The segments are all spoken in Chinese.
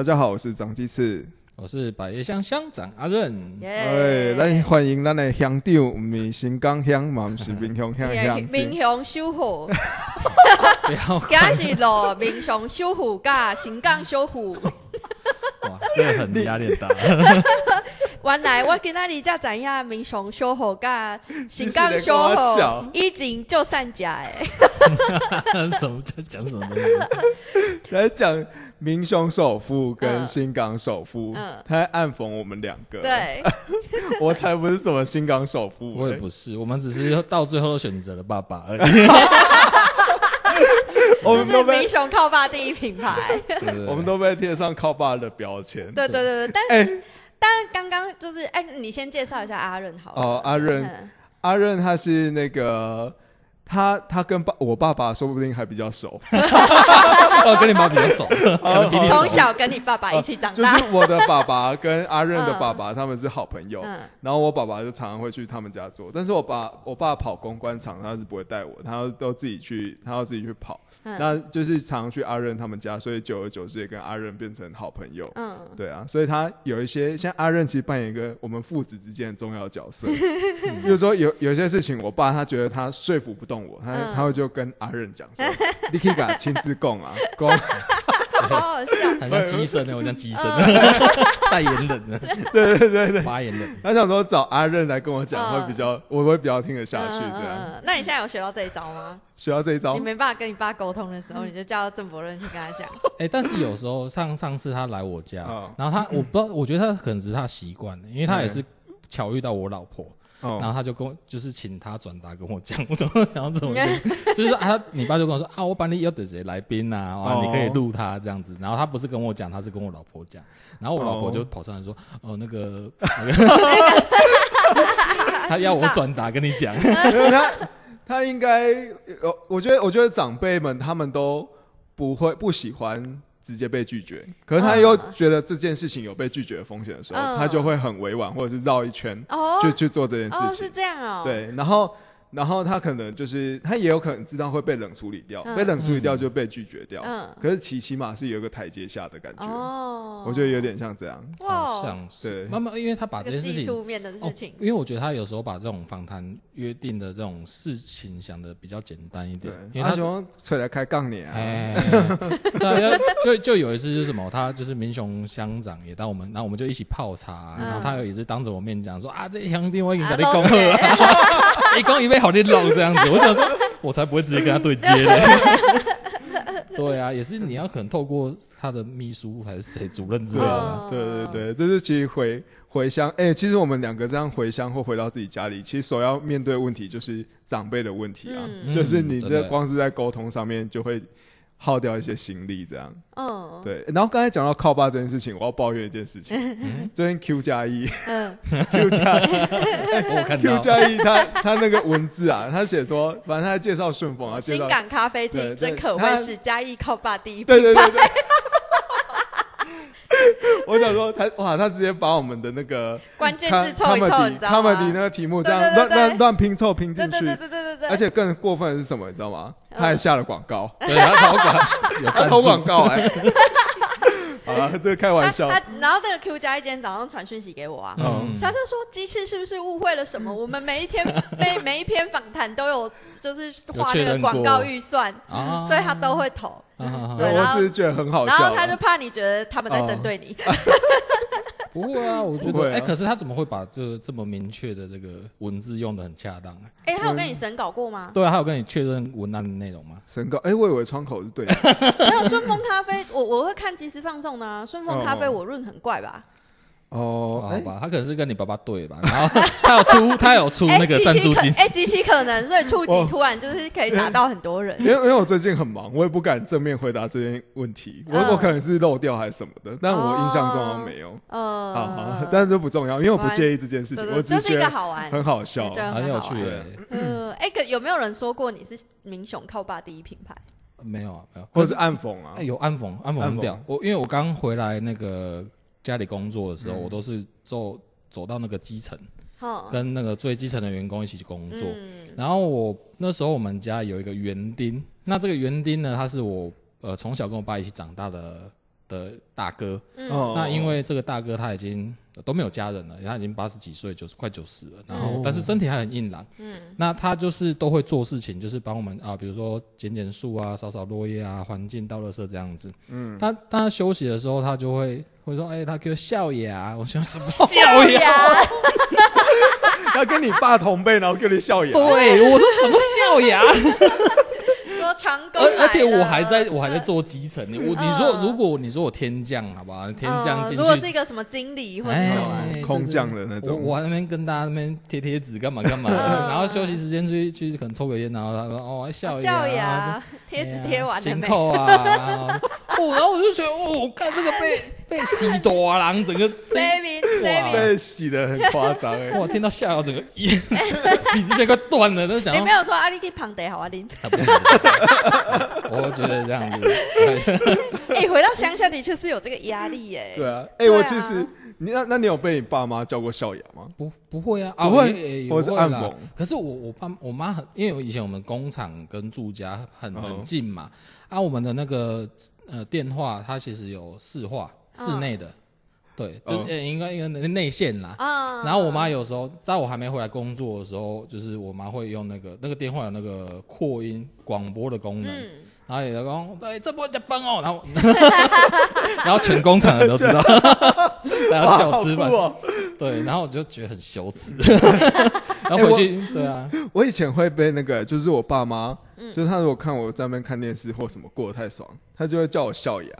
大家好，我是张鸡翅。我是百叶乡乡长阿润。哎，咱欢迎咱的乡长，唔是新港乡，嘛唔是民雄乡乡。民雄修护，不要，今日是落民雄修护甲新港修护。哇，这个很压力大。原来我今仔日才知影民雄修护甲新港修护已经就散架诶。什么叫讲什么东西？来讲。明雄首富跟新港首富，他在暗讽我们两个。对，我才不是什么新港首富，我也不是，我们只是 到最后都选择了爸爸而已。我们是明雄靠爸第一品牌，我们都被贴上靠爸的标签。对对对对，但哎，但刚刚就是哎，你先介绍一下阿润好了。哦，阿润，阿润他是那个。他他跟爸我爸爸说不定还比较熟，哦，跟你妈比较熟，从小跟你爸爸一起长大。就是我的爸爸跟阿任的爸爸他们是好朋友，然后我爸爸就常常会去他们家做，但是我爸我爸跑公关场他是不会带我，他都自己去，他要自己去跑。那就是常去阿任他们家，所以久而久之也跟阿任变成好朋友。嗯，对啊，所以他有一些像阿任，其实扮演一个我们父子之间的重要角色。比如说有有些事情，我爸他觉得他说服不动我，他他会就跟阿任讲说：“你可以给他亲自供啊，供。” 好好笑，很像机身的，我像机身 代言人呢。对对对对，发言人。他想说找阿任来跟我讲，会比较我会比较听得下去。这样，那你现在有学到这一招吗？学到这一招，你没办法跟你爸沟通的时候，你就叫郑伯润去跟他讲。哎，但是有时候上上次他来我家，然后他我不知道，我觉得他可能只是他习惯了，因为他也是巧遇到我老婆。然后他就跟我，就是请他转达跟我讲，我怎么然后怎么，就是说啊，你爸就跟我说啊，我把你要的谁来宾呐，啊，你可以录他这样子。然后他不是跟我讲，他是跟我老婆讲。然后我老婆就跑上来说，哦，那个，他要我转达跟你讲。他他应该，我，我觉得我觉得长辈们他们都不会不喜欢。直接被拒绝，可是他又觉得这件事情有被拒绝的风险的时候，他就会很委婉，或者是绕一圈，就去做这件事情。是这样哦。对，然后。然后他可能就是他也有可能知道会被冷处理掉，被冷处理掉就被拒绝掉。嗯，可是起起码是有一个台阶下的感觉。哦，我觉得有点像这样。哇，像是慢慢，因为他把这件事情，面的事情，因为我觉得他有时候把这种访谈约定的这种事情想的比较简单一点。因为他喜欢吹来开杠你啊。对，就就有一次就是什么，他就是民雄乡长也到我们，然后我们就一起泡茶，然后他有一次当着我面讲说啊，这乡弟我已经给你恭贺了，一恭一杯。好的老这样子，我想说，我才不会直接跟他对接的。对啊，也是你要可能透过他的秘书还是谁主任之类的。对对对，这是其实回回乡。哎，其实我们两个这样回乡或回到自己家里，其实首要面对问题就是长辈的问题啊，就是你这光是在沟通上面就会。耗掉一些心力，这样。嗯，对。然后刚才讲到靠爸这件事情，我要抱怨一件事情。这边 Q 加一，嗯，Q 加一，我看到 Q 加一，他他那个文字啊，他写说，反正他在介绍顺丰啊，新港咖啡厅真可谓是嘉义靠爸第一对对对。我想说，他哇，他直接把我们的那个关键字凑一凑，你知道吗？他们那个题目这样乱乱乱拼凑拼进去，对对对对对而且更过分的是什么，你知道吗？他还下了广告，对他投广，投广告哎。啊，这个开玩笑。他然后那个 Q 加一今天早上传讯息给我啊，他就说机器是不是误会了什么？我们每一天每每一篇访谈都有就是画那个广告预算，所以他都会投。对，我只是觉得很好笑。然后他就怕你觉得他们在针对你。不会啊，我觉得哎，可是他怎么会把这这么明确的这个文字用的很恰当？哎，他有跟你审稿过吗？对啊，他有跟你确认文案的内容吗？审稿？哎，我以为窗口是对的。没有顺丰咖啡，我我会看即时放送的。顺丰咖啡我润很怪吧？哦，好吧，他可能是跟你爸爸对吧？然后 他有出，他有出那个赞助金，哎，极其可能，所以触及突然就是可以打到很多人。因为因为我最近很忙，我也不敢正面回答这些问题，我我可能是漏掉还是什么的，但我印象中没有。嗯，好好，但是这不重要，因为我不介意这件事情，我只是觉得好玩，很好笑，很有趣。嗯，哎，可有没有人说过你是明雄靠爸第一品牌？没有啊，没有，或者是暗讽啊？有暗讽，暗讽很屌。我因为我刚回来那个。家里工作的时候，我都是走走到那个基层，跟那个最基层的员工一起去工作。然后我那时候我们家有一个园丁，那这个园丁呢，他是我呃从小跟我爸一起长大的的大哥。那因为这个大哥他已经都没有家人了，他已经八十几岁，九十快九十了，然后但是身体还很硬朗。嗯，那他就是都会做事情，就是帮我们啊，比如说剪剪树啊，扫扫落叶啊，环境倒垃圾这样子。嗯，他当他休息的时候，他就会会说：“哎，他给我笑牙。”我说：“什么笑牙？” 他跟你爸同辈，然后给你笑牙。对，我说什么笑牙？而而且我还在我还在做基层，你我你说如果你说我天降好不好？天降进去，如果是一个什么经理或者什么空降的那种，我那边跟大家那边贴贴纸干嘛干嘛，然后休息时间出去去可能抽个烟，然后他说哦笑笑呀，贴纸贴完了没？扣啊，哦，然后我就觉得哦，看这个被被洗多狼，整个 被洗的很夸张哎，哇，听到笑牙整个 鼻子现快断了，都想你没有说阿丽可以旁得好啊，林。我觉得这样子，哎，回到乡下的确是有这个压力耶。对啊，哎，我其实你那那你有被你爸妈叫过笑牙吗？不，不会啊，不会，或者是暗讽。可是我我爸我妈很，因为以前我们工厂跟住家很很近嘛，啊，我们的那个呃电话它其实有市话室内的。对，就是应该应该内线啦。啊，然后我妈有时候在我还没回来工作的时候，就是我妈会用那个那个电话有那个扩音广播的功能，然后也讲，对，这波加班哦，然后 然后全工厂人都知道，然后小资嘛，对，然后我就觉得很羞耻，然后回去，对啊，我以前会被那个，就是我爸妈，就是他如果看我在那边看电视或什么过得太爽，他就会叫我笑牙，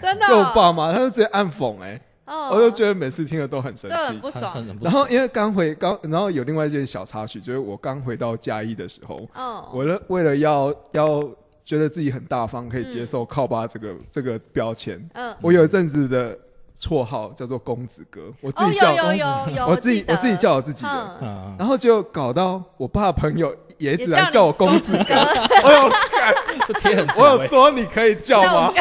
真的，就我爸妈，他就直接暗讽，哎。我就觉得每次听了都很生气，很不爽。然后因为刚回刚，然后有另外一件小插曲，就是我刚回到嘉义的时候，我了为了要要觉得自己很大方，可以接受靠爸这个这个标签，嗯，我有一阵子的绰号叫做公子哥，我自己叫公子，我自己我自己叫我自己的，然后就搞到我爸朋友也一直来叫我公子哥，我有 我有说你可以叫吗？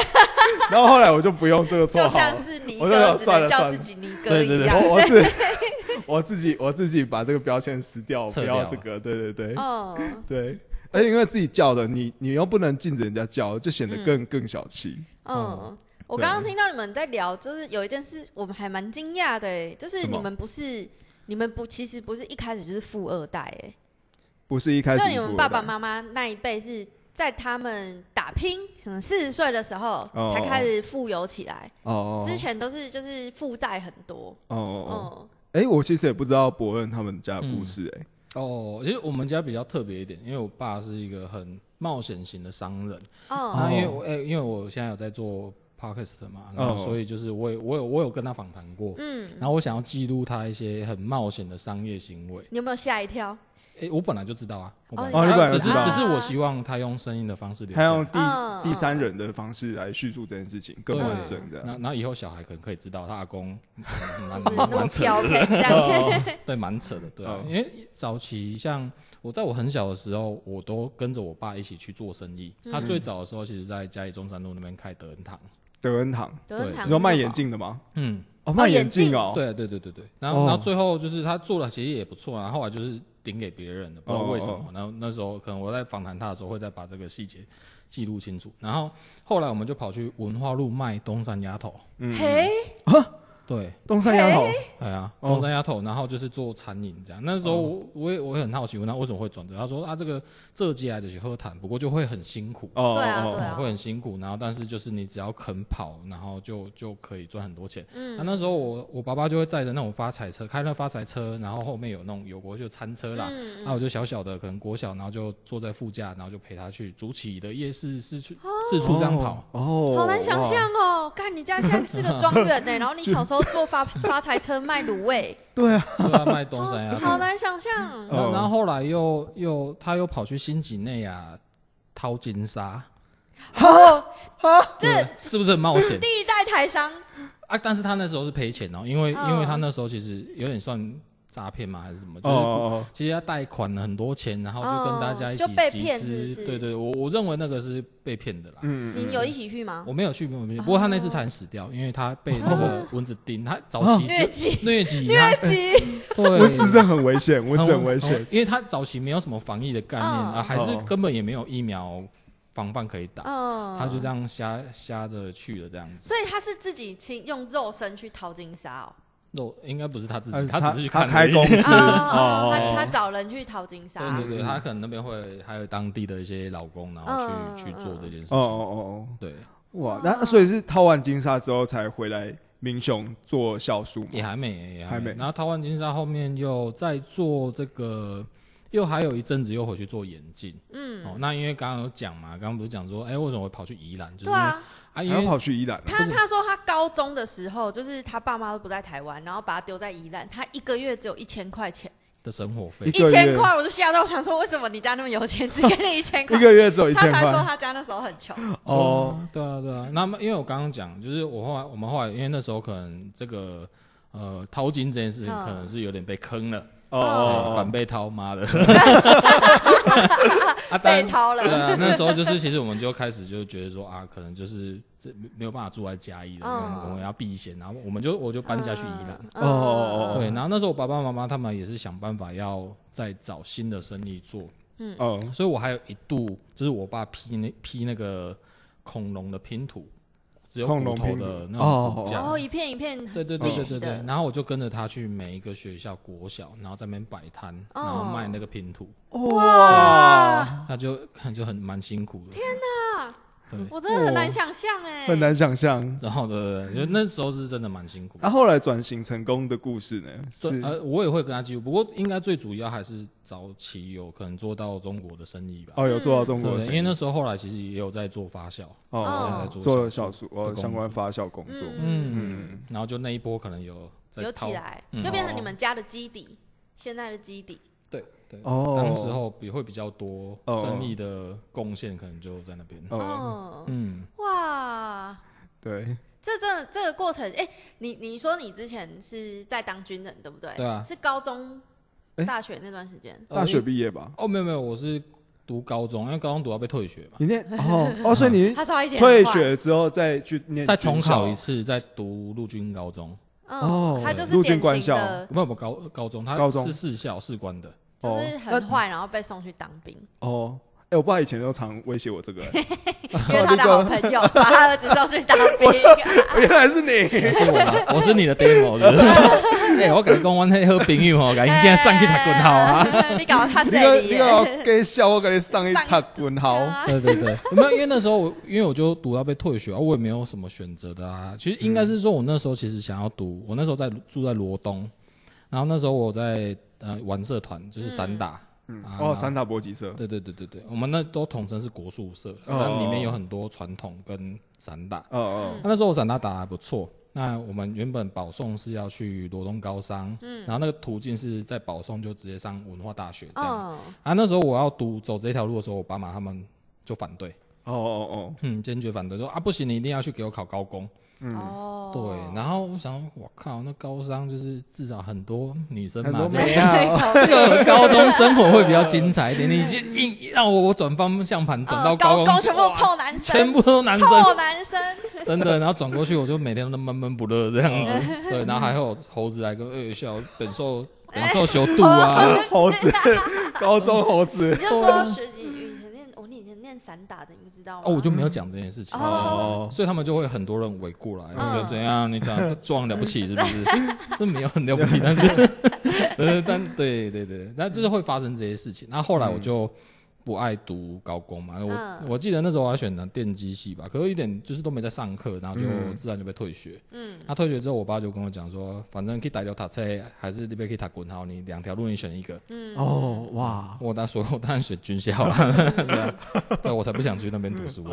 然后后来我就不用这个绰号，就像是你哥算了叫自己尼哥一样。我 自 我自己我自己把这个标签撕掉，不要这个。对对对，哦，对。而且因为自己叫的，你你又不能禁止人家叫，就显得更更小气。嗯，我刚刚听到你们在聊，就是有一件事，我们还蛮惊讶的，就是你们不是你们不其实不是一开始就是富二代，哎，不是一开始，就你们爸爸妈妈那一辈是。在他们打拼，可能四十岁的时候才开始富有起来。哦，之前都是就是负债很多。哦哦，哎，我其实也不知道伯恩他们家的故事。哎，哦，其实我们家比较特别一点，因为我爸是一个很冒险型的商人。哦，因为我哎，因为我现在有在做 podcast 嘛，然后所以就是我我有我有跟他访谈过。嗯，然后我想要记录他一些很冒险的商业行为。你有没有吓一跳？哎，我本来就知道啊，哦，你本来只是只是我希望他用声音的方式，他用第第三人的方式来叙述这件事情更完整的。那那以后小孩可能可以知道他阿公 蛮蛮扯的，对，蛮扯的，对。因为早期像我在我很小的时候，我都跟着我爸一起去做生意。他最早的时候，其实在嘉义中山路那边开德恩堂。德恩堂，德恩堂，你说卖眼镜的吗？嗯，哦，卖眼镜哦，对对对对对。然后然后最后就是他做的其实也不错，然后后来就是。顶给别人的，不知道为什么。然后那时候可能我在访谈他的时候，会再把这个细节记录清楚。然后后来我们就跑去文化路卖东山鸭头。嘿啊！对，东山丫头，哎呀，东山丫头，然后就是做餐饮这样。那时候我我也我也很好奇，问他为什么会转折。他说啊，这个这接来的去喝谈，不过就会很辛苦，哦，对啊，对啊，会很辛苦。然后但是就是你只要肯跑，然后就就可以赚很多钱。嗯，那那时候我我爸爸就会载着那种发财车，开那发财车，然后后面有那种有国就餐车啦。嗯，那我就小小的可能国小，然后就坐在副驾，然后就陪他去主起的夜市四处四处这样跑。哦，好难想象哦，看你家现在是个庄园呢，然后你小时候。坐发发财车卖卤味，对啊，卖东山鸭，好难想象。然后后来又又他又跑去新几内亚掏金沙，这是不是很冒险？第一代台商。啊，但是他那时候是赔钱哦，因为因为他那时候其实有点算。诈骗吗？还是什么？就是其实他贷款了很多钱，然后就跟大家一起集资。对对，我我认为那个是被骗的啦。嗯，你有一起去吗？我没有去，没有去。不过他那次才死掉，因为他被那个蚊子叮。他早期疟疾，疟疾，疟疾。对，蚊子真的很危险，蚊子很危险。因为他早期没有什么防疫的概念啊，还是根本也没有疫苗。防范可以打，哦他就这样瞎瞎着去了这样子。所以他是自己亲用肉身去淘金沙哦。肉应该不是他自己，他只是去看开公司 哦，他他找人去淘金沙。对对对，他可能那边会还有当地的一些老公，然后去去做这件事情。哦哦哦，对。哇，那所以是掏完金沙之后才回来明雄做酵素也还没，也还没。然后掏完金沙后面又再做这个。又还有一阵子又回去做眼镜，嗯，哦，那因为刚刚有讲嘛，刚刚不是讲说，哎，为什么会跑去宜兰？就是啊，啊，因为跑去宜兰。他他说他高中的时候，就是他爸妈都不在台湾，然后把他丢在宜兰，他一个月只有一千块钱的生活费，一千块我就吓到，想说为什么你家那么有钱，只给你一千块？一个月只有一千块。他说他家那时候很穷。哦，对啊，对啊。那么因为我刚刚讲，就是我后来我们后来，因为那时候可能这个呃掏金这件事情，可能是有点被坑了。哦，反被掏妈的，啊被掏了。对啊，那时候就是其实我们就开始就觉得说啊，可能就是这没有办法住在嘉义了，我们要避嫌，然后我们就我就搬家去宜兰。哦哦哦。对，然后那时候我爸爸妈妈他们也是想办法要再找新的生意做。嗯哦。所以我还有一度就是我爸批那批那个恐龙的拼图。只有骨头的那种骨架，哦，一片一片，对对对对对对。然后我就跟着他去每一个学校国小，然后在那边摆摊，然后卖那个拼图。哇，他就看就很蛮辛苦的。天哪！我真的很难想象哎，很难想象。然后的，因为那时候是真的蛮辛苦。那后来转型成功的故事呢？呃，我也会跟他记录，不过应该最主要还是早期有可能做到中国的生意吧。哦，有做到中国的，因为那时候后来其实也有在做发酵，哦，在做酵素，哦，相关发酵工作。嗯嗯。然后就那一波可能有有起来，就变成你们家的基底，现在的基底。哦，当时候比会比较多生意的贡献，可能就在那边。哦，嗯，哇，对，这这这个过程，哎，你你说你之前是在当军人，对不对？对啊，是高中、大学那段时间，大学毕业吧？哦，没有没有，我是读高中，因为高中读到被退学嘛。你念哦哦，所以你 他退学之后再去念，再重考一次，再读陆军高中。哦，他就是陆军官校，不不高高中，他高中。是士校士官的。就是很坏，然后被送去当兵。哦，哎，我爸以前都常威胁我这个，因为他的好朋友 把他儿子送去当兵。原来是你，我是你的 demo。的。哎，我跟你讲，我那好朋友哦，赶紧今天上去打滚好啊！你搞他谁？你搞给笑我，给你上一打滚好。对对对，没有，因为那时候我因为我就读到被退学，我也没有什么选择的啊。其实应该是说，我那时候其实想要读，我那时候在住在罗东，然后那时候我在。呃，玩社团就是散打，哦，散打搏击社，对对对对对，我们那都统称是国术社，那里面有很多传统跟散打，哦哦，那那时候我散打打还不错，那我们原本保送是要去罗东高商，嗯，然后那个途径是在保送就直接上文化大学这样，啊，那时候我要读走这条路的时候，我爸妈他们就反对，哦哦哦，嗯，坚决反对，说啊不行，你一定要去给我考高工。哦，对，然后我想，我靠，那高商就是至少很多女生嘛，这个高中生活会比较精彩一点。你硬让我我转方向盘转到高中，全部都臭男生，全部都男生，臭男生，真的。然后转过去，我就每天都闷闷不乐这样子。对，然后还有猴子来跟二笑，本兽本兽修度啊，猴子，高中猴子，你就说十几。散打的，你知道吗？哦，我就没有讲这件事情，哦，所以他们就会很多人围过来，说怎样？你讲装了不起是不是？是没有很了不起，但是，呃，但对对对，那就是会发生这些事情。那后来我就。不爱读高工嘛？我我记得那时候我还选的电机系吧，可是一点就是都没在上课，然后就自然就被退学。嗯，他退学之后，我爸就跟我讲说，反正可以打掉塔车，还是那边可以打滚好，你两条路你选一个。嗯，哦哇，我当时我当然选军校了，对，我才不想去那边读书。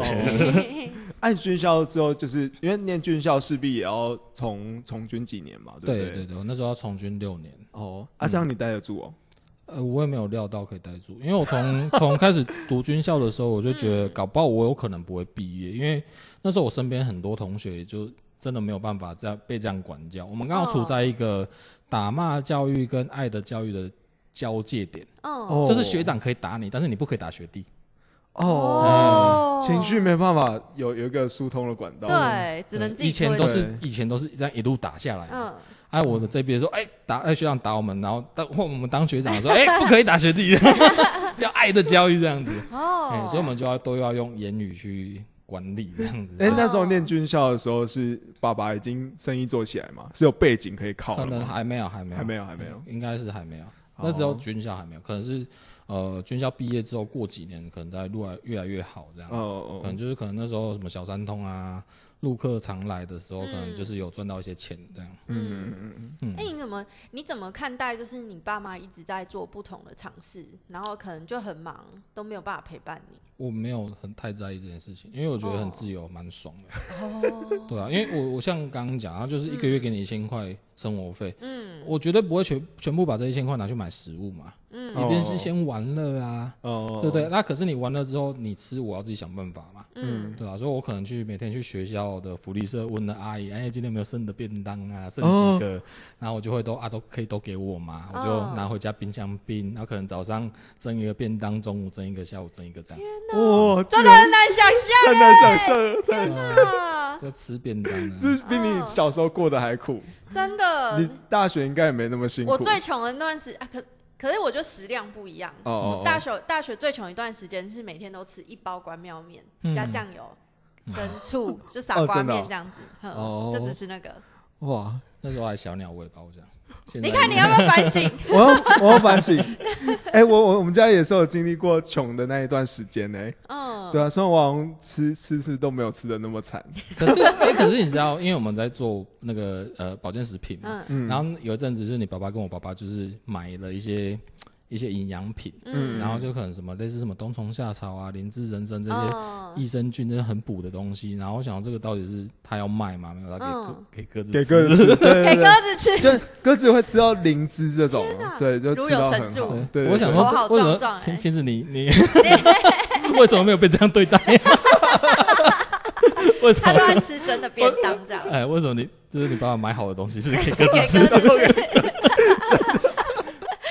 按 军校之后，就是因为念军校势必也要从从军几年嘛，对不对？对对对，我那时候要从军六年。哦，啊，这样你待得住哦。呃，我也没有料到可以待住，因为我从从开始读军校的时候，我就觉得搞不好我有可能不会毕业，因为那时候我身边很多同学就真的没有办法这样被这样管教。我们刚好处在一个打骂教育跟爱的教育的交界点，哦，就是学长可以打你，但是你不可以打学弟，哦，情绪没办法有有一个疏通的管道，对，只能自己。以前都是以前都是这样一路打下来，嗯。哎，我的这边说，哎，打，哎，学长打我们，然后当或我们当学长说，哎，不可以打学弟，要爱的教育这样子。哦，所以我们就要都要用言语去管理这样子。哎，那时候念军校的时候，是爸爸已经生意做起来嘛？是有背景可以靠？可能还没有，还没有，还没有，还没有，应该是还没有。那时候军校还没有，可能是。呃，军校毕业之后过几年，可能在路来越来越好这样子，可能就是可能那时候什么小三通啊，陆客常来的时候，可能就是有赚到一些钱这样。嗯嗯嗯嗯。哎，你怎么你怎么看待？就是你爸妈一直在做不同的尝试，然后可能就很忙，都没有办法陪伴你。我没有很太在意这件事情，因为我觉得很自由，蛮爽的。哦。对啊，因为我我像刚刚讲，然后就是一个月给你一千块生活费，嗯，我绝对不会全全部把这一千块拿去买食物嘛。嗯，一定是先玩乐啊，哦，对不对？那可是你玩了之后，你吃我要自己想办法嘛，嗯，对吧？所以我可能去每天去学校的福利社问了阿姨，哎，今天有没有剩的便当啊？剩几个？然后我就会都啊都可以都给我嘛，我就拿回家冰箱冰。然后可能早上蒸一个便当，中午蒸一个，下午蒸一个这样。哇，真的很难想象，很难想象，天哪！就吃便当，这比你小时候过得还苦，真的。你大学应该也没那么辛苦。我最穷的那段时啊，可。可是我觉得食量不一样。哦大学大学最穷一段时间是每天都吃一包关庙面加酱油跟醋，就傻瓜面这样子，就只吃那个。哇，那时候还小鸟胃包这样。你看你要不要反省？我要我要反省。哎，我我我们家也是有经历过穷的那一段时间呢。嗯，对啊，生活好像吃吃吃都没有吃的那么惨。可是哎，可是你知道，因为我们在做那个呃保健食品嘛，嗯，然后有一阵子就是你爸爸跟我爸爸就是买了一些。一些营养品，嗯，然后就可能什么类似什么冬虫夏草啊、灵芝人参这些益生菌，这些很补的东西。然后我想这个到底是他要卖吗？没有，他给给鸽子，给鸽子吃，给鸽子吃，就鸽子会吃到灵芝这种，对，就如有神助。对，我想说，为什么亲亲子你你 为什么没有被这样对待？为什么他都爱吃真的便当这样？哎，为什么你就是你爸爸买好的东西是给鸽子吃？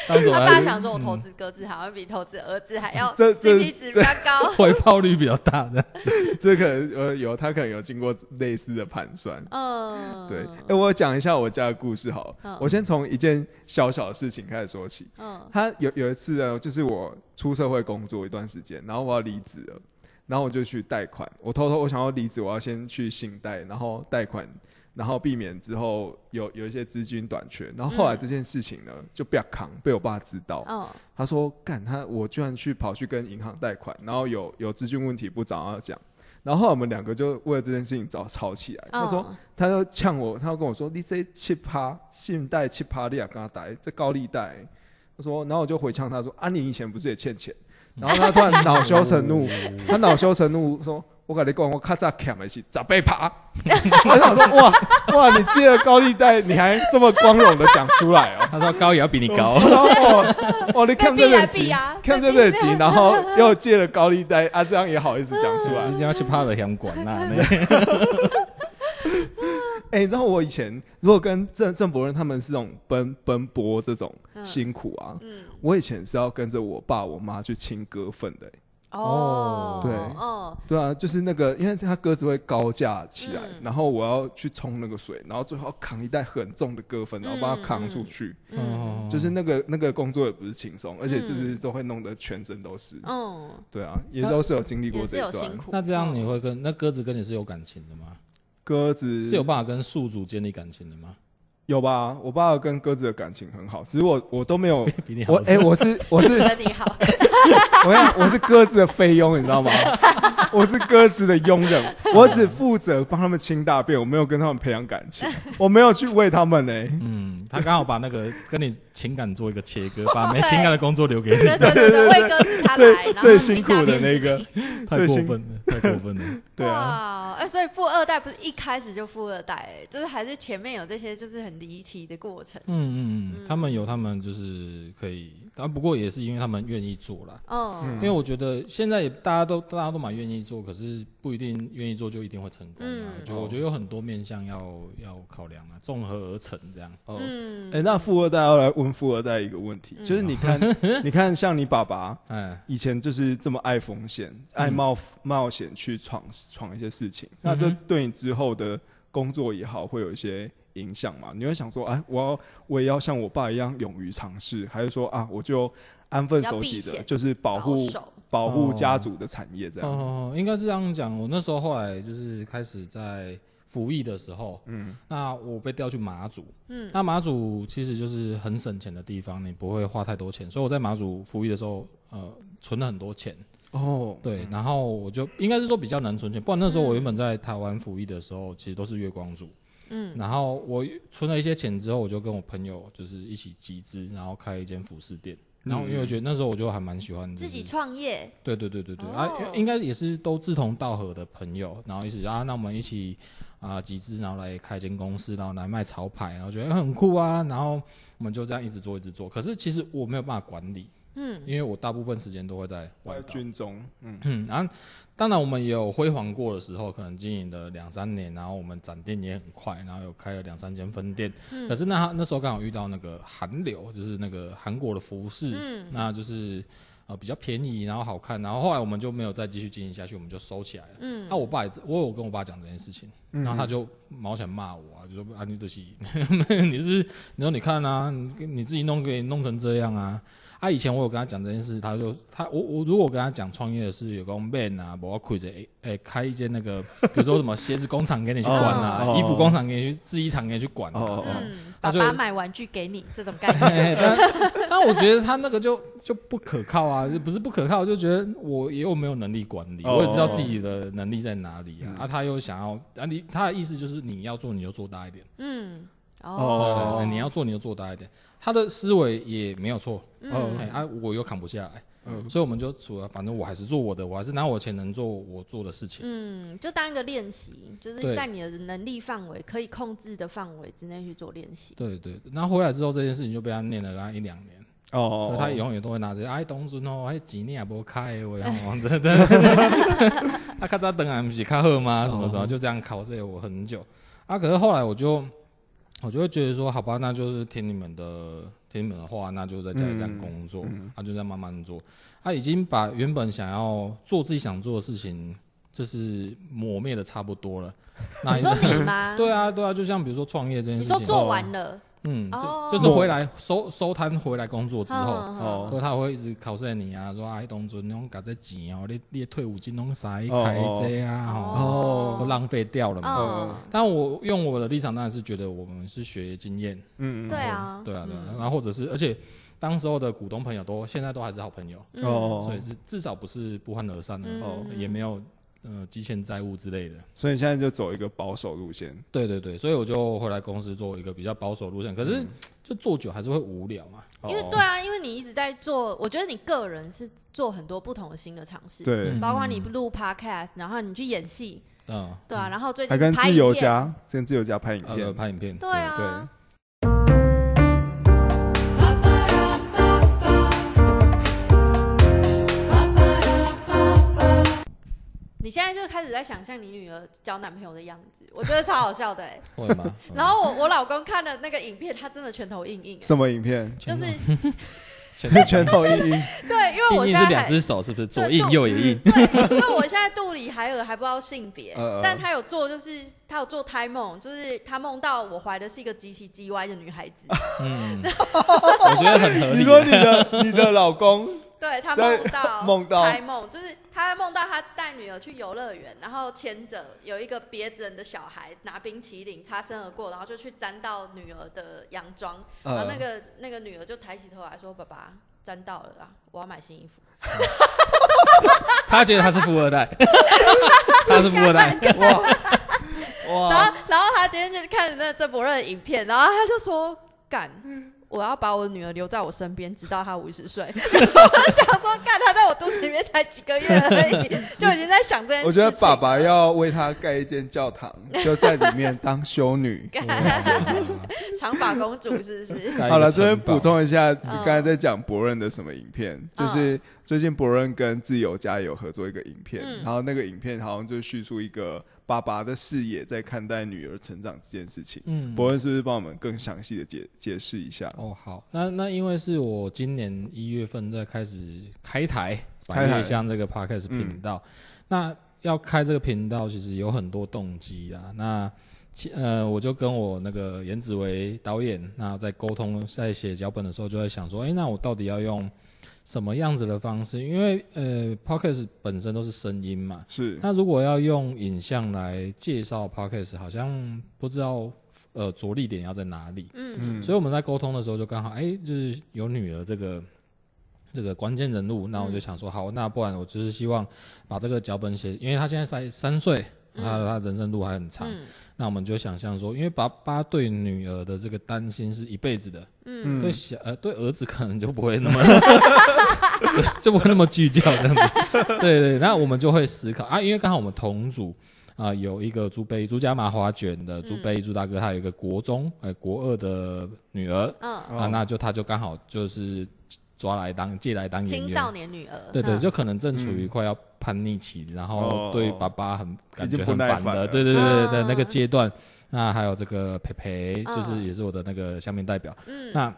他爸想说：“我投资鸽子好像比投资儿子还要 CP 值比较高，回报率比较大的。这可能呃有他可能有经过类似的盘算。嗯，对。哎，我讲一下我家的故事好。我先从一件小小的事情开始说起。嗯，他有有一次呢，就是我出社会工作一段时间，然后我要离职了，然后我就去贷款。我偷偷我想要离职，我要先去信贷，然后贷款。”然后避免之后有有一些资金短缺，然后后来这件事情呢就不要扛，被我爸知道。他说：“干他，我居然去跑去跟银行贷款，然后有有资金问题不找他讲。”然后后来我们两个就为了这件事情吵吵起来。他说：“他就呛我，他要跟我说：‘你这七趴信贷七趴，你也跟他贷，这高利贷。’他说，然后我就回呛他说：‘啊，你以前不是也欠钱？’然后他突然恼羞成怒，他恼羞成怒说。”我跟你讲，我卡早欠的是十八趴。我想说，哇哇，你借了高利贷，你还这么光荣的讲出来哦。他说高也要比你高。哦哦，你看这个急，看这个急，然后又借了高利贷啊，这样也好意思讲出来？你要去怕了香管呐？哎，你知道我以前如果跟郑郑伯仁他们是这种奔奔波这种辛苦啊，我以前是要跟着我爸我妈去清割粪的。哦，对，哦，对啊，就是那个，因为它鸽子会高架起来，然后我要去冲那个水，然后最后扛一袋很重的鸽粪，然后把它扛出去。嗯，就是那个那个工作也不是轻松，而且就是都会弄得全身都是。哦，对啊，也都是有经历过这一段。那这样你会跟那鸽子跟你是有感情的吗？鸽子是有办法跟宿主建立感情的吗？有吧，我爸跟鸽子的感情很好，只是我我都没有。我哎，我是我是。你好。我要我是鸽子的菲佣，你知道吗？我是鸽子的佣人，我只负责帮他们清大便，我没有跟他们培养感情，我没有去喂他们呢。嗯，他刚好把那个跟你情感做一个切割，把没情感的工作留给你。对对对，魏 哥是他来，最辛苦的那个，太过分了，太过分了。对啊，哎，所以富二代不是一开始就富二代，就是还是前面有这些就是很离奇的过程。嗯嗯嗯，他们有他们就是可以，但不过也是因为他们愿意做啦。哦，因为我觉得现在也大家都大家都蛮愿意做，可是不一定愿意做就一定会成功啊。就我觉得有很多面向要要考量啊，综合而成这样。嗯，哎，那富二代要来问富二代一个问题，就是你看，你看像你爸爸，哎，以前就是这么爱风险、爱冒冒险去闯闯一些事情，那这对你之后的工作也好，会有一些影响嘛？你会想说，哎，我要我也要像我爸一样勇于尝试，还是说啊，我就安分守己的，就是保护保护家族的产业这样？哦，应该是这样讲。我那时候后来就是开始在服役的时候，嗯，那我被调去马祖，嗯，那马祖其实就是很省钱的地方，你不会花太多钱，所以我在马祖服役的时候，呃，存了很多钱。哦，对，然后我就应该是说比较难存钱，不然那时候我原本在台湾服役的时候，其实都是月光族。嗯，然后我存了一些钱之后，我就跟我朋友就是一起集资，然后开一间服饰店。然后因为我觉得那时候我就还蛮喜欢自己创业。对对对对对啊，应该也是都志同道合的朋友，然后一起啊，那我们一起啊集资，然后来开间公司，然后来卖潮牌，然后觉得很酷啊，然后我们就这样一直做一直做。可是其实我没有办法管理。嗯，因为我大部分时间都会在外军中，嗯。嗯，然后当然我们也有辉煌过的时候，可能经营了两三年，然后我们展店也很快，然后有开了两三间分店。嗯，可是那那时候刚好遇到那个韩流，就是那个韩国的服饰，嗯，那就是呃比较便宜，然后好看，然后后来我们就没有再继续经营下去，我们就收起来了。嗯，那我爸也我有跟我爸讲这件事情，然后他就毛想骂我啊，就说啊你这是你是 你说你看啊，你你自己弄给弄成这样啊。他以前我有跟他讲这件事，他就他我我如果跟他讲创业的事，有个 man 啊，我要开着诶开一间那个，比如说什么鞋子工厂给你去管啊，衣服工厂给你去制衣厂给你去管，嗯，爸爸买玩具给你这种概 念。但我觉得他那个就就不可靠啊，不是不可靠，就觉得我也又没有能力管理，我也知道自己的能力在哪里啊，啊，他又想要啊，你他的意思就是你要做你就做大一点，嗯。哦，你要做你就做大一点，他的思维也没有错，嗯，哎，我又扛不下来，嗯，所以我们就除了，反正我还是做我的，我还是拿我钱能做我做的事情，嗯，就当一个练习，就是在你的能力范围可以控制的范围之内去做练习。对对，那回来之后这件事情就被他念了刚一两年，哦，他永远都会拿着，哎，东尊哦，还几年也不开，我讲真的，他咔嚓等还不是卡好吗？什么什么就这样考这我很久，啊，可是后来我就。我就会觉得说，好吧，那就是听你们的，听你们的话，那就在家里这样工作，他就在慢慢做。他已经把原本想要做自己想做的事情，就是磨灭的差不多了。那你说你吗？对啊，对啊，就像比如说创业这件事情，你说做完了。嗯，就就是回来收收摊回来工作之后，哦，他会一直考试你啊，说啊，当初那种搞这钱哦，你你退伍金拢使开这啊，哦，都浪费掉了嘛。但我用我的立场当然是觉得我们是学经验，嗯，对啊，对啊，对啊，然后或者是，而且当时候的股东朋友都现在都还是好朋友，哦，所以是至少不是不欢而散的，哦，也没有。呃，积欠债务之类的，所以你现在就走一个保守路线。对对对，所以我就回来公司做一个比较保守路线。可是，就做久还是会无聊嘛。因为对啊，因为你一直在做，我觉得你个人是做很多不同的新的尝试。对，包括你录 podcast，然后你去演戏，嗯，对啊，然后最近还跟自由家，跟自由家拍影片，拍影片，对啊。你现在就开始在想象你女儿交男朋友的样子，我觉得超好笑的哎。会吗？然后我我老公看了那个影片，他真的拳头硬硬。什么影片？就是拳头 硬硬。对，因为我现在两只手是不是左硬右也硬？对，因为我现在肚里还有还不知道性别，但他有做，就是他有做胎梦，就是他梦到我怀的是一个极其叽歪的女孩子。嗯，我觉得很合理。你说你的你的老公？对他梦到 梦到开梦，就是他梦到他带女儿去游乐园，然后牵着有一个别人的小孩拿冰淇淋擦身而过，然后就去沾到女儿的洋装，然后那个那个女儿就抬起头来说：“爸爸沾到了啦，我要买新衣服。” 他觉得他是富二代，他是富二代哇哇！然后然后他今天就看了那郑博润的影片，然后他就说：“干。”我要把我女儿留在我身边，直到她五十岁。我想说，看她在我肚子里面才几个月而已，就已经在想这件事。我觉得爸爸要为她盖一间教堂，就在里面当修女。长发公主是不是？好了，这边补充一下，你刚才在讲博润的什么影片？就是最近博润跟自由家有合作一个影片，然后那个影片好像就叙述一个。爸爸的视野在看待女儿成长这件事情，嗯，伯恩是不是帮我们更详细的解解释一下？哦，好，那那因为是我今年一月份在开始开台百叶香这个 podcast 频道，那要开这个频道其实有很多动机啊。那呃，我就跟我那个颜子维导演，那在沟通在写脚本的时候，就在想说，哎，那我到底要用什么样子的方式？因为呃，podcast 本身都是声音嘛，是。那如果要用影像来介绍 podcast，好像不知道呃着力点要在哪里。嗯嗯。所以我们在沟通的时候，就刚好哎，就是有女儿这个这个关键人物，那我就想说，好，那不然我就是希望把这个脚本写，因为他现在才三岁。他他人生路还很长，那我们就想象说，因为爸爸对女儿的这个担心是一辈子的，嗯，对小呃对儿子可能就不会那么 就不会那么聚焦这样子，对对，那我们就会思考啊，因为刚好我们同组啊有一个朱贝朱家麻花卷的朱贝朱大哥，他有一个国中呃国二的女儿，嗯啊，那就他就刚好就是。抓来当借来当演员，青少年女儿，对对，就可能正处于快要叛逆期，然后对爸爸很感觉很烦的，对对对对的那个阶段。那还有这个培培，就是也是我的那个下面代表。嗯，那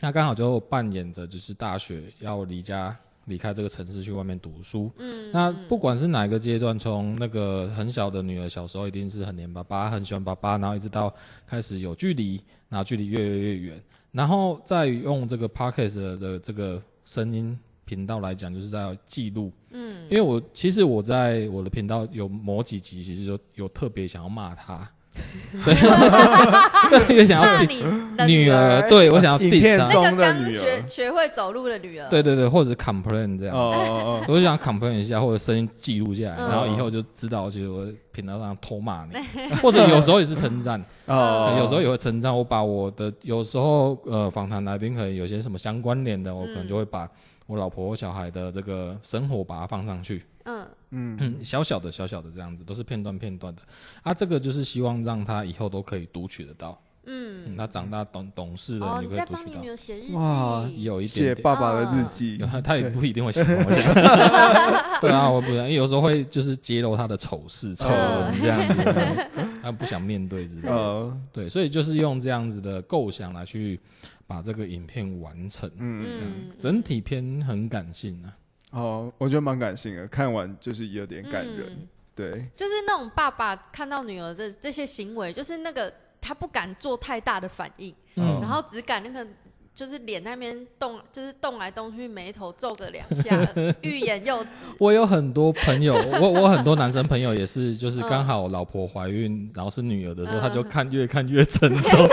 那刚好就扮演着就是大学要离家离开这个城市去外面读书。嗯，那不管是哪个阶段，从那个很小的女儿小时候一定是很黏爸爸，很喜欢爸爸，然后一直到开始有距离，然后距离越来越远。然后再用这个 podcast 的这个声音频道来讲，就是在记录。嗯，因为我其实我在我的频道有某几集，其实就有特别想要骂他。对，也想要女儿，对我想要 diss 那个刚学学会走路的女儿，对对对，或者 complain 这样，我就想 complain 一下，或者声音记录下来，然后以后就知道，其实我频道上偷骂你，或者有时候也是称赞，有时候也会称赞。我把我的有时候呃访谈来宾可能有些什么相关联的，我可能就会把。我老婆、小孩的这个生活，把它放上去。嗯嗯嗯，小小的、小小的这样子，都是片段片段的。啊，这个就是希望让他以后都可以读取得到。嗯，他长大懂懂事了，你可以读取到。哇，有一点写爸爸的日记，他也不一定会写。对啊，我不因为有时候会就是揭露他的丑事、丑闻这样子，他不想面对之类的。对，所以就是用这样子的构想来去。把这个影片完成，嗯，这样整体片很感性啊。哦，我觉得蛮感性的，看完就是有点感人。对，就是那种爸爸看到女儿的这些行为，就是那个他不敢做太大的反应，嗯，然后只敢那个。就是脸那边动，就是动来动去，眉头皱个两下，欲言又止。我有很多朋友，我我很多男生朋友也是，就是刚好老婆怀孕，然后是女儿的时候，他就看越看越沉重，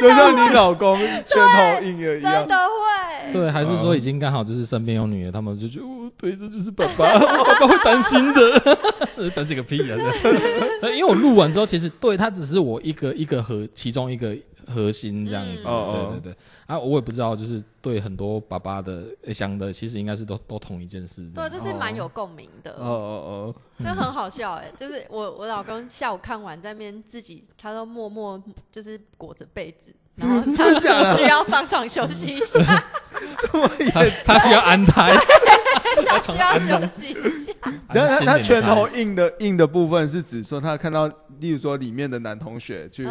就像你老公拳头硬了一样。真的会？对，还是说已经刚好就是身边有女儿，他们就觉得，对，这就是爸爸，爸爸会担心的，担心个屁啊！因为我录完之后，其实对他只是我一个一个和其中一个。核心这样子，对对对，啊，我也不知道，就是对很多爸爸的想的，其实应该是都都同一件事。对，这是蛮有共鸣的。哦哦哦，那很好笑哎，就是我我老公下午看完在那边自己，他都默默就是裹着被子，然后他需要上床休息一下。这么严，他需要安胎，他需要休息一下。然后他他拳头硬的硬的部分是指说他看到。例如说，里面的男同学去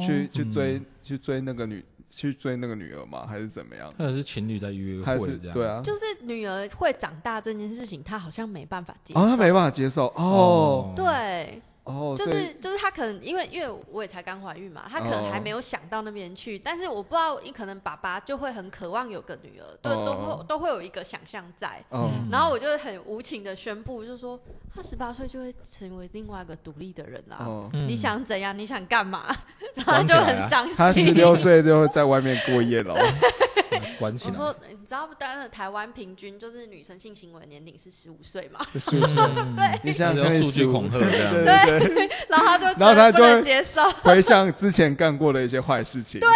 去去追去追那个女去追那个女儿吗？还是怎么样？或者是情侣在约会这样？对啊，就是女儿会长大这件事情，他好像没办法接受，他没办法接受哦。对。哦，就是就是他可能因为因为我也才刚怀孕嘛，他可能还没有想到那边去。但是我不知道，你可能爸爸就会很渴望有个女儿，对，都会都会有一个想象在。然后我就很无情的宣布，就是说他十八岁就会成为另外一个独立的人啦。你想怎样？你想干嘛？然后就很伤心。他十六岁就会在外面过夜了。关起来。我说，你知道不？当然，台湾平均就是女生性行为年龄是十五岁嘛？十五岁。对。你想用数据恐吓这样？对。然后他就，然后他就接受，回想之前干过的一些坏事情。对。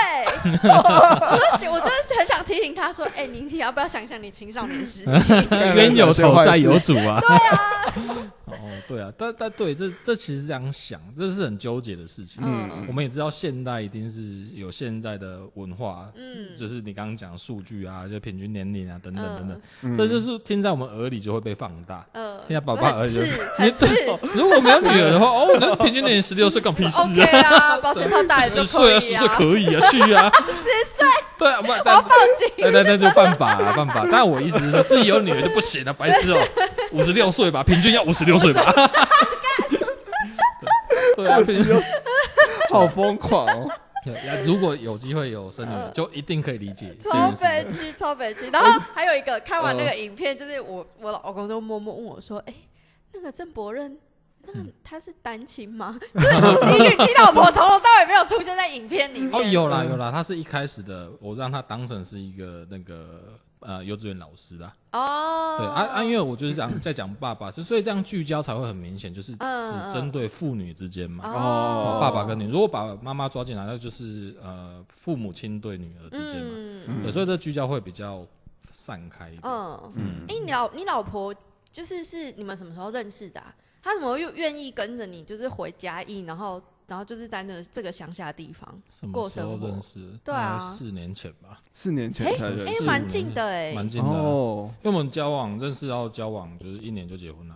我就我就是很想提醒他说：“哎，你你要不要想想你青少年时期？冤有头债有主啊。”对啊。哦，对啊，但但对，这这其实这样想，这是很纠结的事情。嗯，我们也知道现代一定是有现代的文化，嗯，就是你刚刚讲数据啊，就平均年龄啊，等等等等，这就是听在我们耳里就会被放大。嗯，听在宝宝耳里，你这如果没有女儿的话，哦，那平均年龄十六岁，干屁事啊？保险套戴十岁啊，十岁可以啊，去啊，十岁，对啊，不，我报警，对对对，就犯法啊，犯法。但我意思是说，自己有女儿就不行了，白痴哦，五十六岁吧，平均要五十六岁吧。对啊，好疯狂哦。对，如果有机会有生女儿，就一定可以理解。超悲屈，超悲屈。然后还有一个，看完那个影片，就是我我老公就默默问我说：“哎，那个郑伯任，那他是单亲吗？就是你你老婆从头到尾没有出现在影片里面。”哦，有啦有啦，他是一开始的，我让他当成是一个那个。呃，幼稚园老师啦。哦，对啊啊，因为我就是讲在讲爸爸，是所以这样聚焦才会很明显，就是只针对父女之间嘛。哦，爸爸跟女，如果把妈妈抓进来，那就是呃父母亲对女儿之间嘛。嗯，所以这聚焦会比较散开一点。嗯嗯，哎，你老你老婆就是是你们什么时候认识的？她怎么又愿意跟着你，就是回嘉义，然后？然后就是在那这个乡下地方过生活，认识，对啊，四年前吧，四年前才认识，蛮近的哎，蛮近的哦。因为我们交往认识到交往就是一年就结婚了，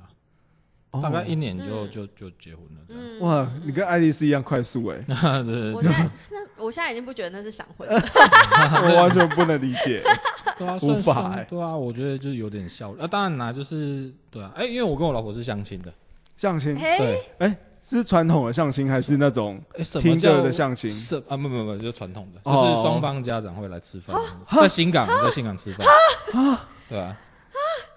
大概一年就就就结婚了。哇，你跟爱丽丝一样快速哎！我现在 那我现在已经不觉得那是闪婚，我完全不能理解，对啊，无法，对啊，我觉得就是有点效。那当然啦，就是对啊，哎，因为我跟我老婆是相亲的，相亲，对，哎。是传统的相亲还是那种听着的相亲？是啊，不不不，就传统的，就是双方家长会来吃饭，在新港，在新港吃饭。啊，对啊，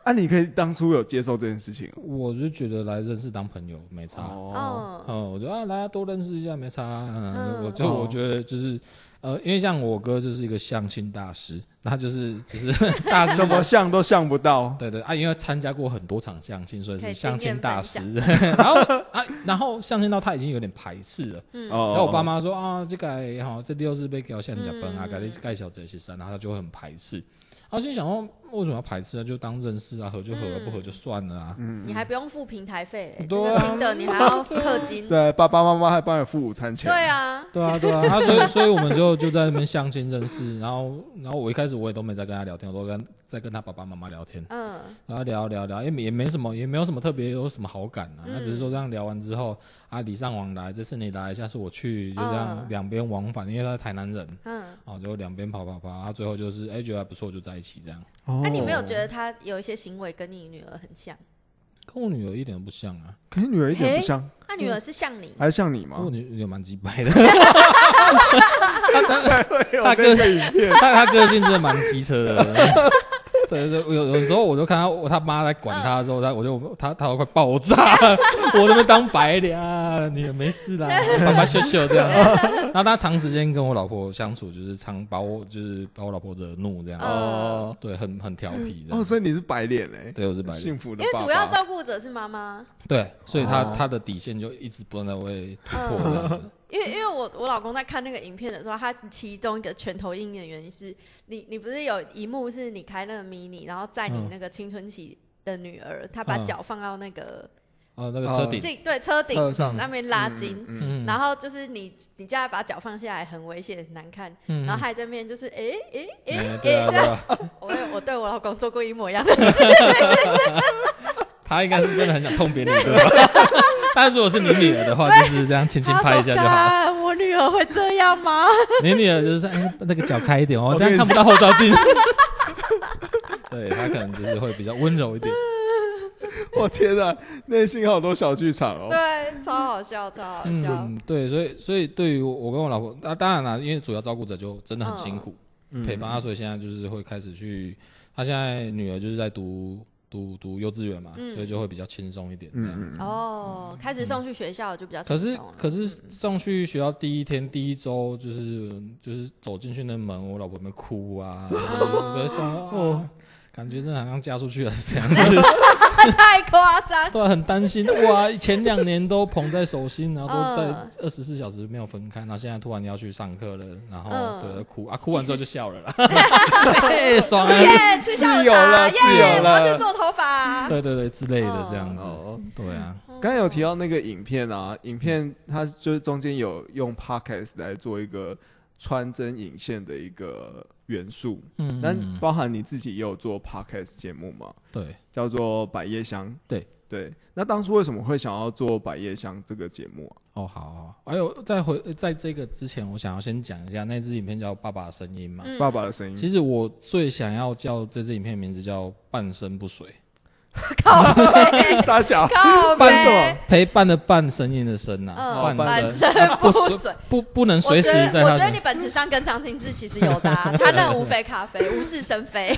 啊，你可以当初有接受这件事情，我就觉得来认识当朋友没差，哦，嗯，我觉得啊，来多认识一下没差，嗯，我就我觉得就是。呃，因为像我哥就是一个相亲大师，他就是就是 大师怎么相都相不到。对对啊，因为参加过很多场相亲，所以是相亲大师。然后啊，然后相亲到他已经有点排斥了。嗯。然后我爸妈说啊，这个哈，这六日被搞像人家崩啊，改你盖小这些山，然后他就会很排斥。他心想说。为什么要排斥啊？就当认识啊，合就合，不合就算了啊。嗯，你还不用付平台费，对听的你还要氪金。对，爸爸妈妈还帮你付午餐钱。对啊，对啊，对啊。他所以，所以我们就就在那边相亲认识，然后，然后我一开始我也都没在跟他聊天，我都跟在跟他爸爸妈妈聊天。嗯，然后聊聊聊，也也没什么，也没有什么特别有什么好感啊。那只是说这样聊完之后，啊，礼尚往来，这次你来，下次我去，就这样两边往返，因为他是台南人。嗯，哦，就两边跑跑跑，他最后就是哎觉得还不错，就在一起这样。那你没有觉得他有一些行为跟你女儿很像？跟我女儿一点都不像啊！跟你女儿一点不像？他女儿是像你，还是像你吗？我女儿蛮鸡掰的。他个性，他他个性真的蛮机车的。对对，有有时候我就看他他妈在管他的时候，他我就他他都快爆炸，我那边当白脸，你没事啦，爸爸秀秀这样。然后他长时间跟我老婆相处，就是常把我就是把我老婆惹怒这样。哦，对，很很调皮。哦，所以你是白脸哎？对，我是白脸，幸福的。因为主要照顾者是妈妈。对，所以他他的底线就一直不断在为突破这样子。因为因为我我老公在看那个影片的时候，他其中一个拳头硬的原因是你你不是有一幕是你开那个 mini，然后在你那个青春期的女儿，他把脚放到那个哦那个车顶对车顶上那边拉筋，然后就是你你叫他把脚放下来很危险难看，然后还在那边就是哎哎哎哎，我我对我老公做过一模一样的事，他应该是真的很想痛别人对吧？但如果是你女儿的话，就是这样轻轻拍一下就好。我女儿会这样吗？你女儿就是哎，那个脚开一点哦，但看不到后照镜。对她可能就是会比较温柔一点。我天哪，内心好多小剧场哦。对，超好笑，超好笑。嗯，对，所以所以对于我跟我老婆，那当然了，因为主要照顾者就真的很辛苦，陪伴她，所以现在就是会开始去，她现在女儿就是在读。读读幼稚园嘛，所以就会比较轻松一点这样子。哦，开始送去学校就比较。可是可是送去学校第一天第一周就是就是走进去那门，我老婆没哭啊，送感觉真的好像嫁出去了这样。子，太夸张。对，很担心。哇！前两年都捧在手心，然后都在二十四小时没有分开，然后现在突然要去上课了，然后对哭啊，哭完之后就笑了啦，爽耶，自由了，自由了，我去做头发，对对对之类的这样子，对啊。刚才有提到那个影片啊，影片它就是中间有用 podcast 来做一个穿针引线的一个。元素，嗯，那包含你自己也有做 podcast 节目吗？对，叫做百叶香。对对，那当初为什么会想要做百叶香这个节目啊？哦，好，好，还有在回在这个之前，我想要先讲一下那支影片叫《爸爸的声音》嘛，爸爸的声音。其实我最想要叫这支影片名字叫《半身不遂》。靠背，傻小，靠 背，什么？陪伴的伴，声音的声呐，伴声不随，不不能随时在。我觉得你本质上跟张清志其实有搭，他那无非咖啡，无事生非。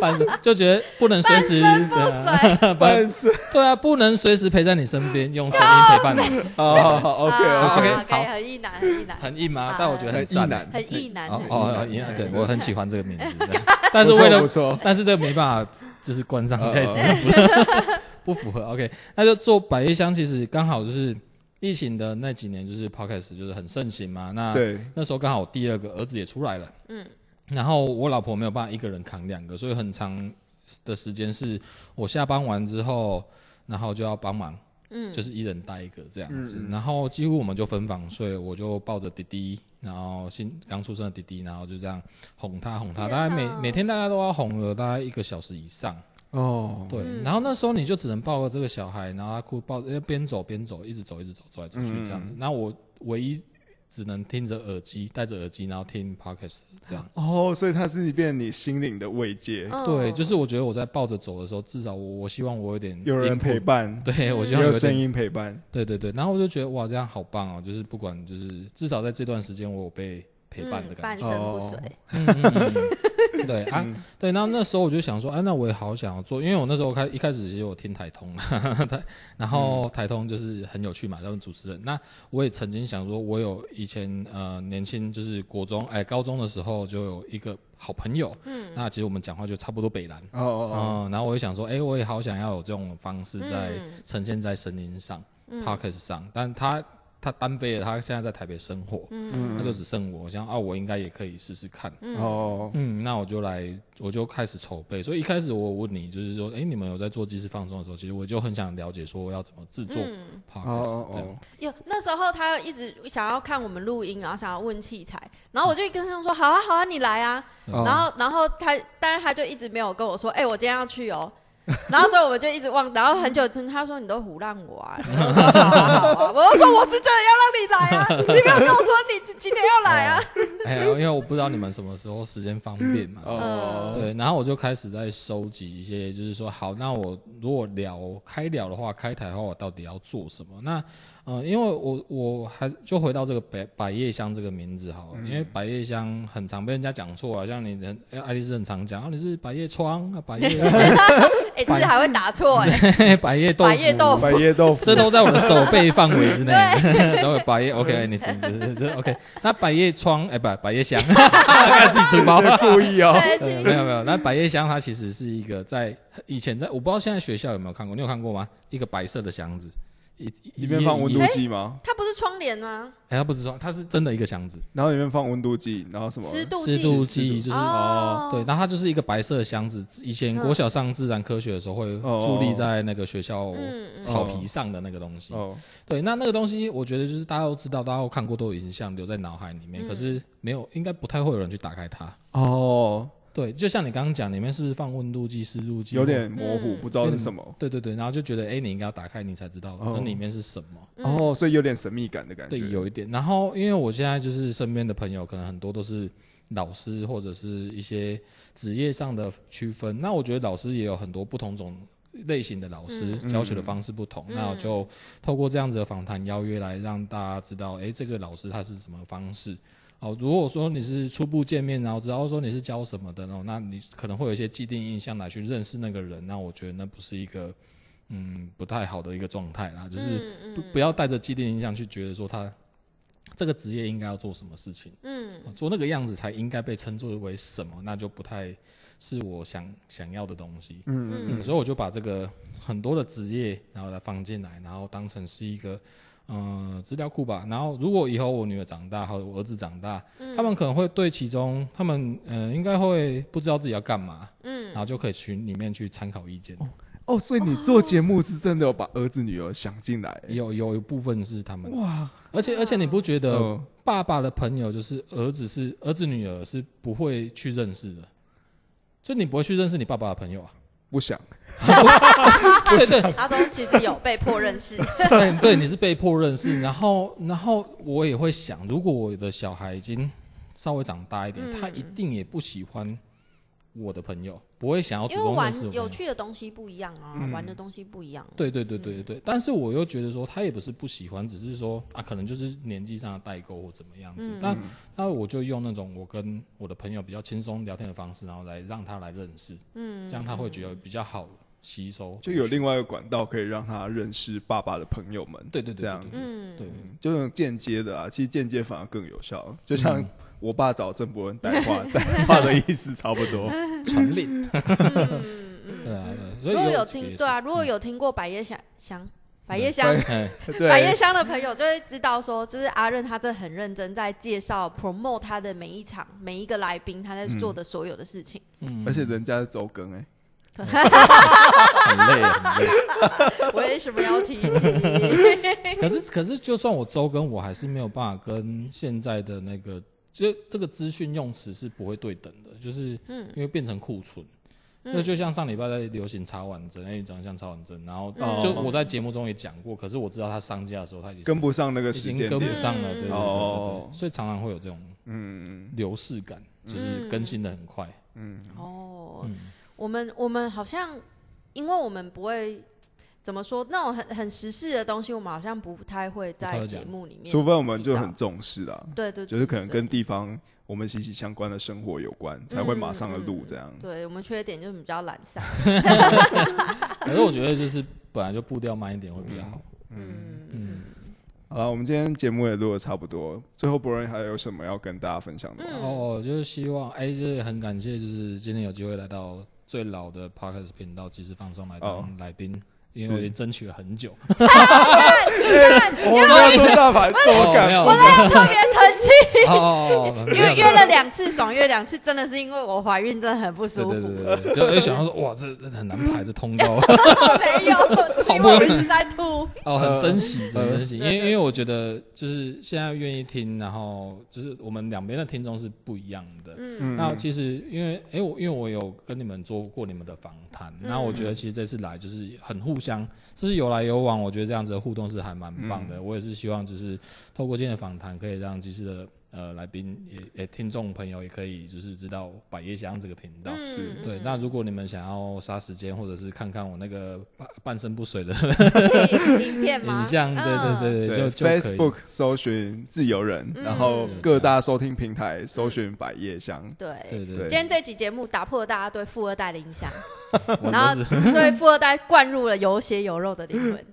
伴声就觉得不能随时不随，伴声对啊，不能随时陪在你身边，用声音陪伴你。好好，OK OK OK，很意难，很意难，很硬吗？但我觉得很意难，很意难。哦，很意难，对我很喜欢这个名字，但是为了，但是这个没办法。就是关商开始不符合，OK，那就做百叶箱。其实刚好就是疫情的那几年，就是 Podcast 就是很盛行嘛。那对那时候刚好第二个儿子也出来了，嗯，然后我老婆没有办法一个人扛两个，所以很长的时间是我下班完之后，然后就要帮忙，嗯，就是一人带一个这样子。然后几乎我们就分房睡，我就抱着弟弟。然后新刚出生的弟弟，然后就这样哄他哄他，大概每每天大家都要哄了大概一个小时以上。哦，对。然后那时候你就只能抱着这个小孩，然后他哭，抱要边走边走，一直走一直走，走来走去这样子。那我唯一。只能听着耳机，戴着耳机，然后听 podcast 这样。哦，所以它是变你心灵的慰藉。对，就是我觉得我在抱着走的时候，至少我我希望我有点有人陪伴。对，我希望有声音陪伴。对对对，然后我就觉得哇，这样好棒哦！就是不管就是至少在这段时间，我有被。陪伴的感觉，半身不遂。对啊，对，那那时候我就想说，哎，那我也好想要做，因为我那时候开一开始其实我听台通 台，然后台通就是很有趣嘛，他们主持人。那我也曾经想说，我有以前呃年轻就是国中哎高中的时候就有一个好朋友，嗯，那其实我们讲话就差不多北南哦哦哦，然后我也想说，哎，我也好想要有这种方式在呈现在声音上，podcast 上，但他。他单飞了，他现在在台北生活，嗯，那就只剩我，我想啊，我应该也可以试试看，哦，嗯，那我就来，我就开始筹备。所以一开始我问你，就是说，哎，你们有在做即时放松的时候，其实我就很想了解，说要怎么制作 podcast 这样。有那时候他一直想要看我们录音，然后想要问器材，然后我就跟他说，好啊，好啊，你来啊。然后，然后他，但是他就一直没有跟我说，哎，我今天要去哦。然后所以我们就一直忘，然后很久之后他说你都胡让我啊，我就说我是真的要让你来啊，你没有跟我说你今天要来啊。哎呀，因为我不知道你们什么时候时间方便嘛。哦。对，然后我就开始在收集一些，就是说好，那我如果聊开聊的话，开台的话，我到底要做什么？那。嗯，因为我我还就回到这个百百叶香这个名字哈，因为百叶香很常被人家讲错啊，像你人爱丽丝很常讲，你是百叶窗啊，百叶，哎，这还会打错哎，百叶豆腐，百叶豆腐，百叶豆腐，这都在我的手背范围之内，然后百叶，OK，你是就是是 OK，那百叶窗哎不百叶香，自己出包，故意哦，没有没有，那百叶香它其实是一个在以前在我不知道现在学校有没有看过，你有看过吗？一个白色的箱子。里里面放温度计吗？它不是窗帘吗？哎，它不是窗，它是真的一个箱子，然后里面放温度计，然后什么湿度湿度计，就是哦，对，然后它就是一个白色的箱子。以前国小上自然科学的时候会伫立在那个学校草皮上的那个东西。哦，对，那那个东西我觉得就是大家都知道，大家都看过，都有印象留在脑海里面。可是没有，应该不太会有人去打开它。哦。对，就像你刚刚讲，里面是不是放温度计、湿度计？有点模糊，不知道是什么。对对对，然后就觉得，哎，你应该要打开，你才知道那里面是什么。哦，所以有点神秘感的感觉。对，有一点。然后，因为我现在就是身边的朋友，可能很多都是老师或者是一些职业上的区分。那我觉得老师也有很多不同种类型的老师，教学的方式不同。那我就透过这样子的访谈邀约来让大家知道，哎，这个老师他是什么方式。哦，如果说你是初步见面，然后只要说你是教什么的哦，那你可能会有一些既定印象来去认识那个人，那我觉得那不是一个嗯不太好的一个状态啦，就是不不要带着既定印象去觉得说他这个职业应该要做什么事情，嗯，做那个样子才应该被称作为什么，那就不太是我想想要的东西，嗯。嗯，所以我就把这个很多的职业然后来放进来，然后当成是一个。嗯，资料库吧。然后，如果以后我女儿长大，或者我儿子长大，他们可能会对其中，他们嗯，应该会不知道自己要干嘛，嗯，然后就可以去里面去参考意见。哦，所以你做节目是真的有把儿子女儿想进来？有有一部分是他们哇，而且而且你不觉得爸爸的朋友就是儿子是儿子女儿是不会去认识的，就你不会去认识你爸爸的朋友啊？不想，对对，他说其实有被迫认识，对对，你是被迫认识，然后然后我也会想，如果我的小孩已经稍微长大一点，他一定也不喜欢我的朋友，不会想要主动认识。有趣的东西不一样啊，玩的东西不一样。对对对对对但是我又觉得说，他也不是不喜欢，只是说啊，可能就是年纪上的代沟或怎么样子。但那我就用那种我跟我的朋友比较轻松聊天的方式，然后来让他来认识。嗯，这样他会觉得比较好吸收，就有另外一个管道可以让他认识爸爸的朋友们。对对对，这样嗯，对，就用间接的啊，其实间接反而更有效，就像。我爸找郑伯恩带话，带话的意思差不多，传令。对啊，如果有听对啊，如果有听过百叶香香百叶香百叶香的朋友，就会知道说，就是阿任他这很认真在介绍 promote 他的每一场每一个来宾他在做的所有的事情。嗯，而且人家是周更哎，很累很累。为什么要提起？可是可是，就算我周更，我还是没有办法跟现在的那个。就这个资讯用词是不会对等的，就是因为变成库存，那就像上礼拜在流行插完针，哎，长得像插完针，然后就我在节目中也讲过，可是我知道它上架的时候它已经跟不上那个时间，跟不上了，对对对对，所以常常会有这种嗯流逝感，就是更新的很快，嗯哦，我们我们好像因为我们不会。怎么说？那种很很时事的东西，我们好像不太会在节目里面。除非我们就很重视啊，对对，就是可能跟地方我们息息相关的生活有关，才会马上的录这样。对我们缺点就是比较懒散。可是我觉得就是本来就步调慢一点会比较好。嗯嗯。好了，我们今天节目也录的差不多，最后博仁还有什么要跟大家分享的吗？哦，就是希望哎，就是很感谢，就是今天有机会来到最老的 Parkes 频道，及时放松来当来宾。因为争取了很久，我没有做大牌，我敢，我在特别生气，哦，因为约了两次爽约两次，真的是因为我怀孕真的很不舒服，对对对，就就想到说哇，这这很难排这通道，没有，好不容易。在吐，哦，很珍惜，很珍惜，因为因为我觉得就是现在愿意听，然后就是我们两边的听众是不一样的，嗯，那其实因为哎我因为我有跟你们做过你们的访谈，那我觉得其实这次来就是很互相。就是有来有往，我觉得这样子的互动是还蛮棒的。我也是希望，就是透过今天的访谈，可以让及时的呃来宾也也听众朋友也可以就是知道百叶香这个频道。是对。那如果你们想要杀时间，或者是看看我那个半半身不遂的影片吗？影像，对对对对，就 Facebook 搜寻自由人，然后各大收听平台搜寻百叶香。对对对。今天这期节目打破了大家对富二代的印象。然后 对富二代灌入了有血有肉的灵魂，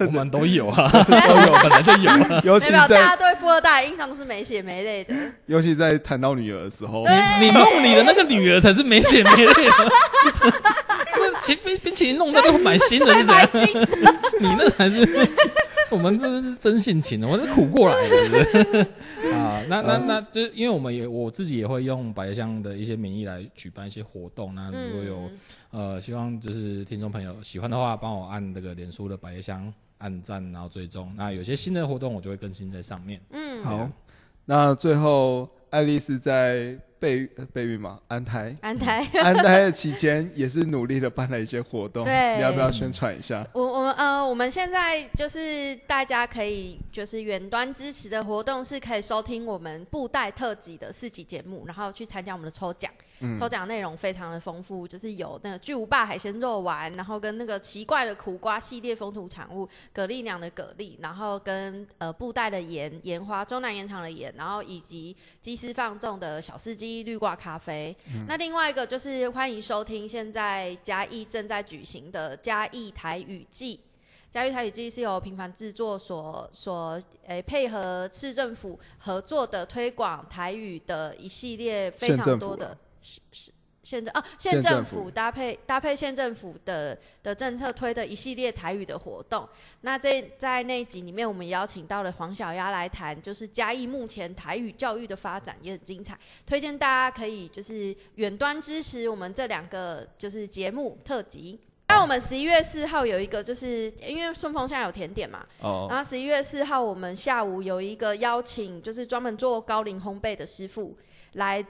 我们都有啊，都有，本来就有。尤其在大家对富二代的印象都是没血没泪的，尤其在谈到女儿的时候，你你梦里的那个女儿才是没血没泪的，冰冰冰淇淋弄的都买新的，是买新的，你那才是。我们真的是真性情的，我是苦过来的啊。那 那那，就因为我们也我自己也会用百叶香的一些名义来举办一些活动。那如果有呃，希望就是听众朋友喜欢的话，帮我按那个脸书的百叶香按赞，然后追踪。那有些新的活动，我就会更新在上面。嗯，好。那最后，爱丽丝在。备备孕嘛，安胎，安胎，安胎的期间也是努力的办了一些活动，对，你要不要宣传一下？我我们呃，我们现在就是大家可以就是远端支持的活动，是可以收听我们布袋特辑的四集节目，然后去参加我们的抽奖。抽奖内容非常的丰富，就是有那个巨无霸海鲜肉丸，然后跟那个奇怪的苦瓜系列风土产物，蛤蜊娘的蛤蜊，然后跟呃布袋的盐盐花，中南盐场的盐，然后以及鸡丝放纵的小司机绿挂咖啡。那另外一个就是欢迎收听现在嘉义正在举行的嘉义台语季，嘉义台语季是由平凡制作所所诶配合市政府合作的推广台语的一系列非常多的。是是，县政啊，县政府搭配搭配县政府的的政策推的一系列台语的活动。那这在那一集里面，我们邀请到了黄小丫来谈，就是嘉义目前台语教育的发展也很精彩，推荐大家可以就是远端支持我们这两个就是节目特辑。那我们十一月四号有一个，就是因为顺丰现在有甜点嘛，哦，然后十一月四号我们下午有一个邀请，就是专门做高龄烘焙的师傅。来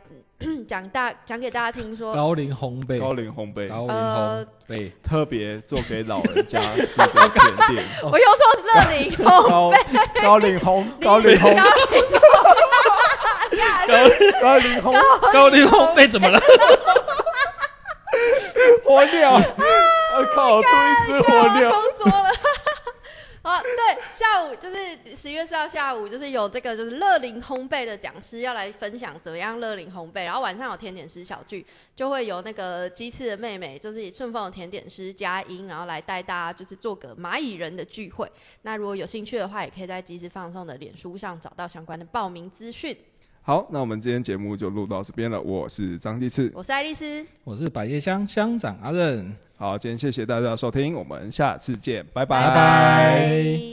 讲大讲给大家听说高龄烘焙，高龄烘焙，高龄烘焙，特别做给老人家吃的甜点。我用错是乐龄烘焙，高龄烘，高龄烘，高高龄烘，高龄烘焙怎么了？火鸟，我靠，出一只火鸟。啊，对，下午就是十月四号下午，就是有这个就是乐龄烘焙的讲师要来分享怎么样乐龄烘焙，然后晚上有甜点师小聚，就会有那个鸡翅的妹妹，就是顺丰的甜点师佳音，然后来带大家就是做个蚂蚁人的聚会。那如果有兴趣的话，也可以在鸡翅放送的脸书上找到相关的报名资讯。好，那我们今天节目就录到这边了。我是张继次，我是爱丽丝，我是百叶香乡长阿任。好，今天谢谢大家收听，我们下次见，拜拜。